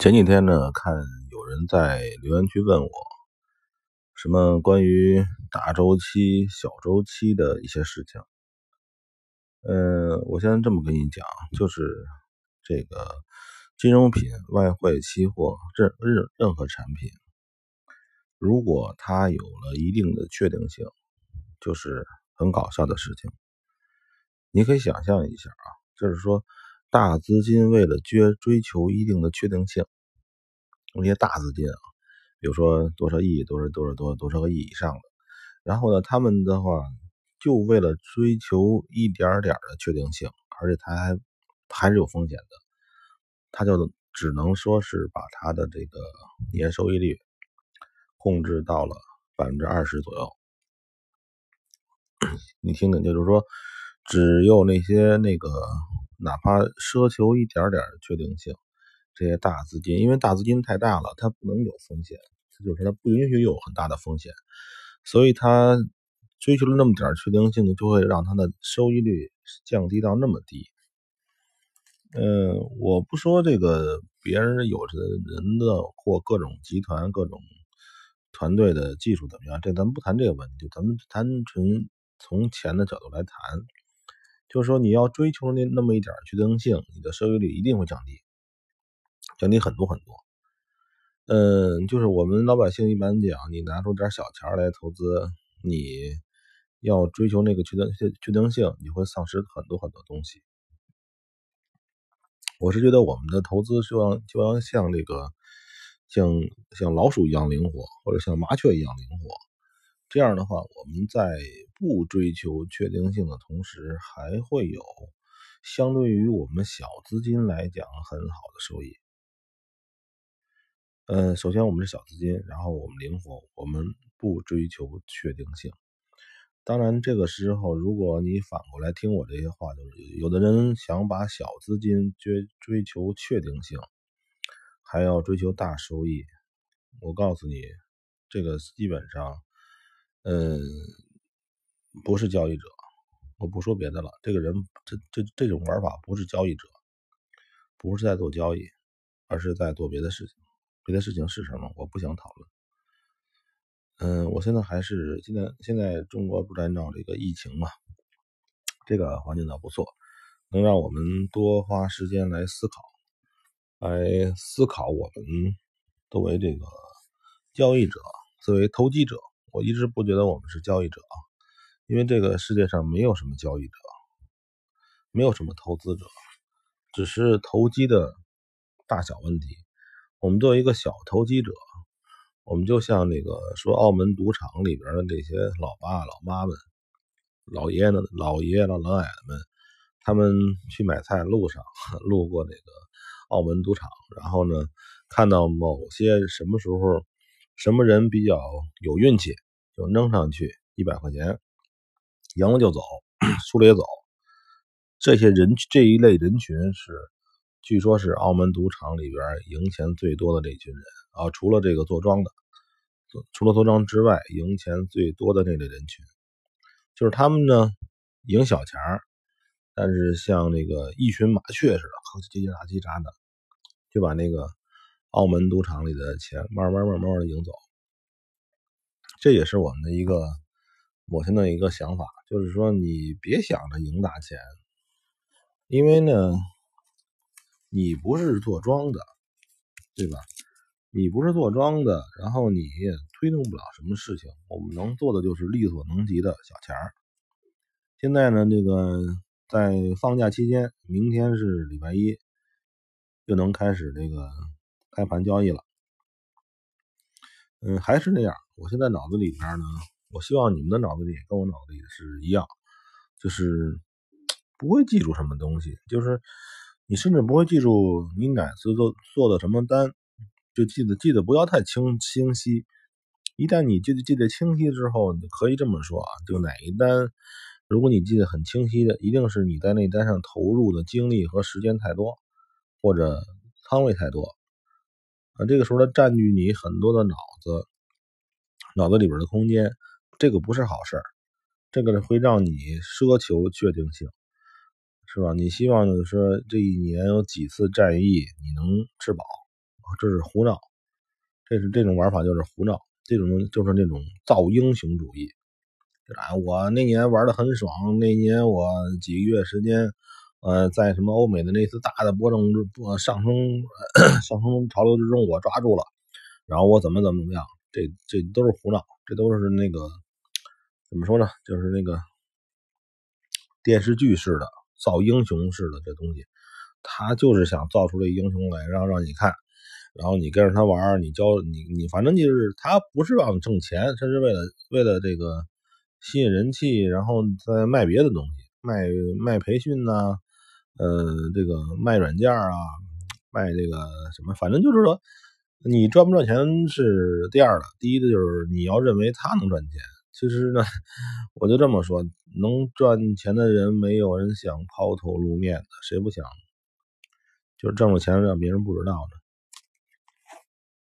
前几天呢，看有人在留言区问我，什么关于大周期、小周期的一些事情。嗯，我现在这么跟你讲，就是这个金融品、外汇、期货，任任任何产品，如果它有了一定的确定性，就是很搞笑的事情。你可以想象一下啊，就是说。大资金为了追追求一定的确定性，那些大资金啊，比如说多少亿、多少多少多多少个亿以上的，然后呢，他们的话就为了追求一点点的确定性，而且他还还是有风险的，他就只能说是把他的这个年收益率控制到了百分之二十左右。你听听，就是说，只有那些那个。哪怕奢求一点点确定性，这些大资金，因为大资金太大了，它不能有风险，就是它不允许有很大的风险，所以它追求了那么点确定性，就会让它的收益率降低到那么低。嗯，我不说这个别人有的人的或各种集团、各种团队的技术怎么样，这咱们不谈这个问题，咱们单纯从钱的角度来谈。就是说，你要追求那那么一点确定性，你的收益率一定会降低，降低很多很多。嗯，就是我们老百姓一般讲，你拿出点小钱来投资，你要追求那个确定确确定性，你会丧失很多很多东西。我是觉得我们的投资就要就要像那个像像老鼠一样灵活，或者像麻雀一样灵活。这样的话，我们在不追求确定性的同时，还会有相对于我们小资金来讲很好的收益。嗯，首先我们是小资金，然后我们灵活，我们不追求确定性。当然，这个时候如果你反过来听我这些话，就是有的人想把小资金追追求确定性，还要追求大收益。我告诉你，这个基本上。嗯，不是交易者，我不说别的了。这个人，这这这种玩法不是交易者，不是在做交易，而是在做别的事情。别的事情是什么？我不想讨论。嗯，我现在还是现在现在中国不在闹这个疫情嘛，这个环境倒不错，能让我们多花时间来思考，来思考我们作为这个交易者，作为投机者。我一直不觉得我们是交易者啊，因为这个世界上没有什么交易者，没有什么投资者，只是投机的大小问题。我们作为一个小投机者，我们就像那个说澳门赌场里边的那些老爸老妈们、老爷爷老爷爷老老奶奶们，他们去买菜路上路过那个澳门赌场，然后呢，看到某些什么时候。什么人比较有运气，就扔上去一百块钱，赢了就走，输了也走。这些人这一类人群是，据说是澳门赌场里边赢钱最多的这群人啊。除了这个坐庄的，除了坐庄之外，赢钱最多的那类人群，就是他们呢赢小钱儿，但是像那个一群麻雀似的，叽叽喳叽喳的，就把那个。澳门赌场里的钱慢慢慢慢的赢走，这也是我们的一个我现在一个想法，就是说你别想着赢大钱，因为呢，你不是做庄的，对吧？你不是做庄的，然后你也推动不了什么事情。我们能做的就是力所能及的小钱儿。现在呢，这个在放假期间，明天是礼拜一，就能开始这个。开盘交易了，嗯，还是那样。我现在脑子里边呢，我希望你们的脑子里跟我脑子里是一样，就是不会记住什么东西，就是你甚至不会记住你哪次做做的什么单，就记得记得不要太清清晰。一旦你记得记得清晰之后，你可以这么说啊，就哪一单，如果你记得很清晰的，一定是你在那单上投入的精力和时间太多，或者仓位太多。啊，这个时候它占据你很多的脑子，脑子里边的空间，这个不是好事儿，这个会让你奢求确定性，是吧？你希望就是这一年有几次战役你能吃饱，这是胡闹，这是这种玩法就是胡闹，这种就是那种造英雄主义。我那年玩的很爽，那年我几个月时间，呃，在什么欧美的那次大的波动上升上升潮流之中，我抓住了，然后我怎么怎么怎么样，这这都是胡闹，这都是那个怎么说呢？就是那个电视剧式的造英雄式的这东西，他就是想造出这英雄来，让让你看，然后你跟着他玩，你教你你反正就是他不是让你挣钱，他是为了为了这个。吸引人气，然后再卖别的东西，卖卖培训呐，呃，这个卖软件啊，卖这个什么，反正就是说，你赚不赚钱是第二的，第一的就是你要认为他能赚钱。其实呢，我就这么说，能赚钱的人没有人想抛头露面的，谁不想？就是挣了钱让别人不知道呢。